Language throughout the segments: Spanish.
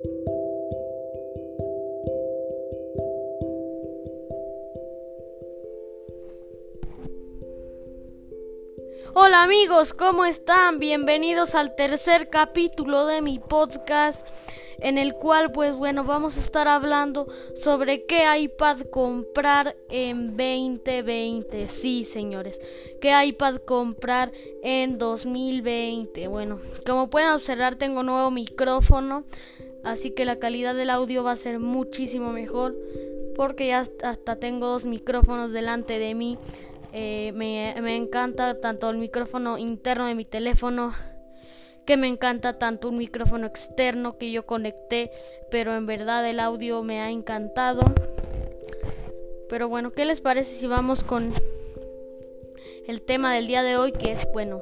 Hola amigos, ¿cómo están? Bienvenidos al tercer capítulo de mi podcast en el cual pues bueno vamos a estar hablando sobre qué iPad comprar en 2020. Sí, señores, qué iPad comprar en 2020. Bueno, como pueden observar tengo nuevo micrófono, así que la calidad del audio va a ser muchísimo mejor porque ya hasta tengo dos micrófonos delante de mí eh, me, me encanta tanto el micrófono interno de mi teléfono que me encanta tanto un micrófono externo que yo conecté, pero en verdad el audio me ha encantado. Pero bueno, ¿qué les parece si vamos con el tema del día de hoy que es bueno,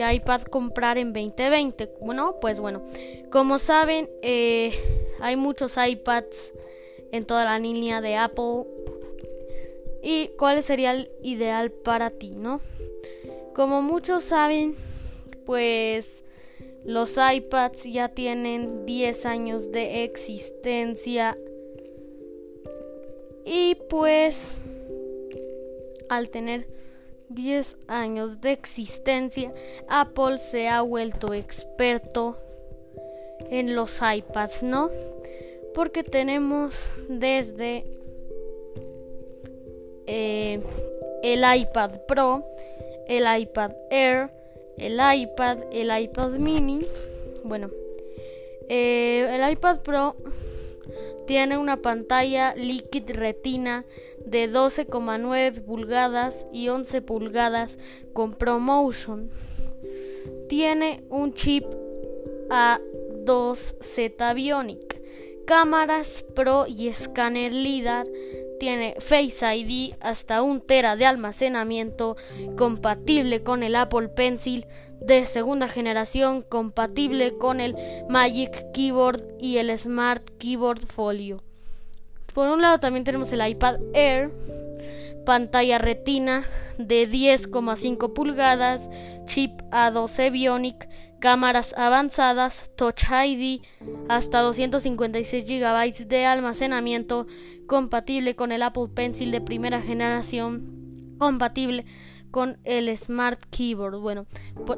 ¿qué iPad comprar en 2020? Bueno, pues bueno, como saben, eh, hay muchos iPads en toda la línea de Apple y cuál sería el ideal para ti, ¿no? Como muchos saben, pues los iPads ya tienen 10 años de existencia y pues al tener 10 años de existencia, Apple se ha vuelto experto en los iPads, ¿no? Porque tenemos desde eh, el iPad Pro, el iPad Air, el iPad, el iPad mini. Bueno, eh, el iPad Pro tiene una pantalla Liquid Retina de 12,9 pulgadas y 11 pulgadas con ProMotion. Tiene un chip A2Z Bionic, cámaras Pro y escáner LIDAR tiene Face ID hasta un tera de almacenamiento, compatible con el Apple Pencil de segunda generación, compatible con el Magic Keyboard y el Smart Keyboard Folio. Por un lado también tenemos el iPad Air, pantalla retina de 10,5 pulgadas, chip A12 Bionic, cámaras avanzadas, Touch ID, hasta 256 GB de almacenamiento, compatible con el Apple Pencil de primera generación, compatible con el Smart Keyboard. Bueno,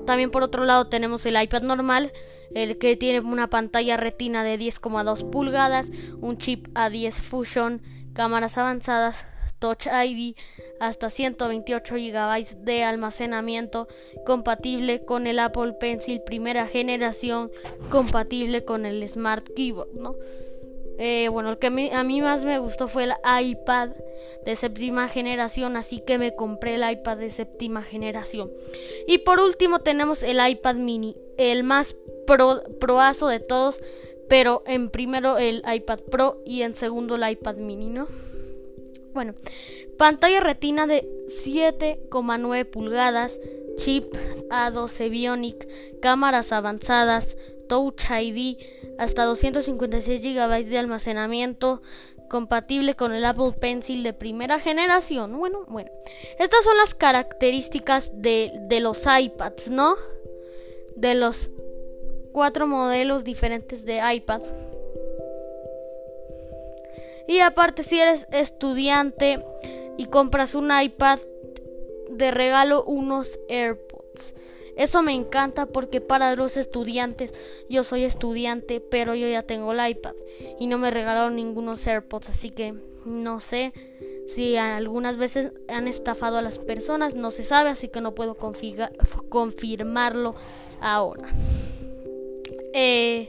también por otro lado tenemos el iPad normal, el que tiene una pantalla retina de 10,2 pulgadas, un chip A10 Fusion, cámaras avanzadas, Touch ID, hasta 128 GB de almacenamiento, compatible con el Apple Pencil primera generación, compatible con el Smart Keyboard, ¿no? Eh, bueno, el que a mí más me gustó fue el iPad de séptima generación, así que me compré el iPad de séptima generación. Y por último tenemos el iPad mini, el más pro, proazo de todos, pero en primero el iPad Pro y en segundo el iPad mini, ¿no? Bueno, pantalla retina de 7,9 pulgadas, chip A12 Bionic, cámaras avanzadas, Touch ID, hasta 256 GB de almacenamiento, compatible con el Apple Pencil de primera generación. Bueno, bueno, estas son las características de, de los iPads, ¿no? De los cuatro modelos diferentes de iPad. Y aparte, si eres estudiante y compras un iPad, de regalo unos AirPods. Eso me encanta porque para los estudiantes, yo soy estudiante, pero yo ya tengo el iPad y no me regalaron ningunos AirPods, así que no sé si algunas veces han estafado a las personas, no se sabe, así que no puedo confirmarlo ahora. Eh,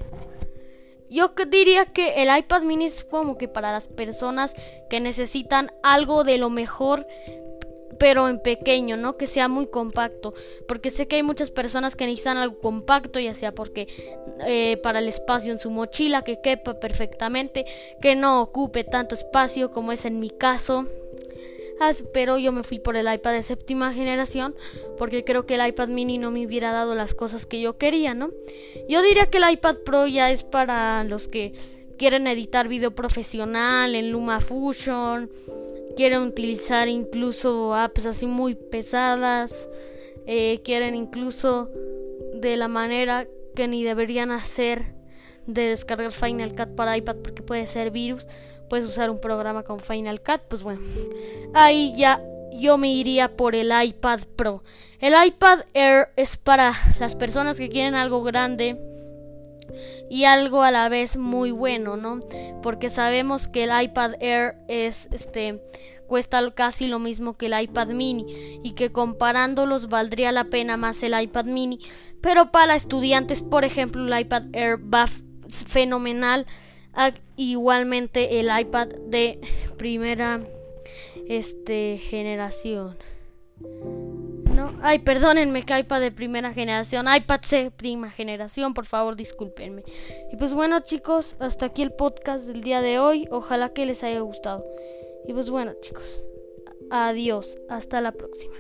yo diría que el iPad mini es como que para las personas que necesitan algo de lo mejor pero en pequeño, ¿no? Que sea muy compacto, porque sé que hay muchas personas que necesitan algo compacto, ya sea porque eh, para el espacio en su mochila, que quepa perfectamente, que no ocupe tanto espacio como es en mi caso. Pero yo me fui por el iPad de séptima generación porque creo que el iPad mini no me hubiera dado las cosas que yo quería, ¿no? Yo diría que el iPad Pro ya es para los que quieren editar video profesional en LumaFusion quieren utilizar incluso apps así muy pesadas, eh, quieren incluso de la manera que ni deberían hacer de descargar Final Cut para iPad porque puede ser virus, puedes usar un programa con Final Cut, pues bueno, ahí ya yo me iría por el iPad Pro. El iPad Air es para las personas que quieren algo grande y algo a la vez muy bueno, ¿no? Porque sabemos que el iPad Air es este cuesta casi lo mismo que el iPad mini y que comparándolos valdría la pena más el iPad mini, pero para estudiantes, por ejemplo, el iPad Air va fenomenal, igualmente el iPad de primera este generación. No, ay, perdónenme que iPad de primera generación, iPad C prima generación, por favor, discúlpenme. Y pues bueno, chicos, hasta aquí el podcast del día de hoy. Ojalá que les haya gustado. Y pues bueno, chicos, adiós, hasta la próxima.